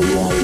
yeah, yeah.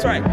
That's right.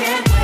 can't wait.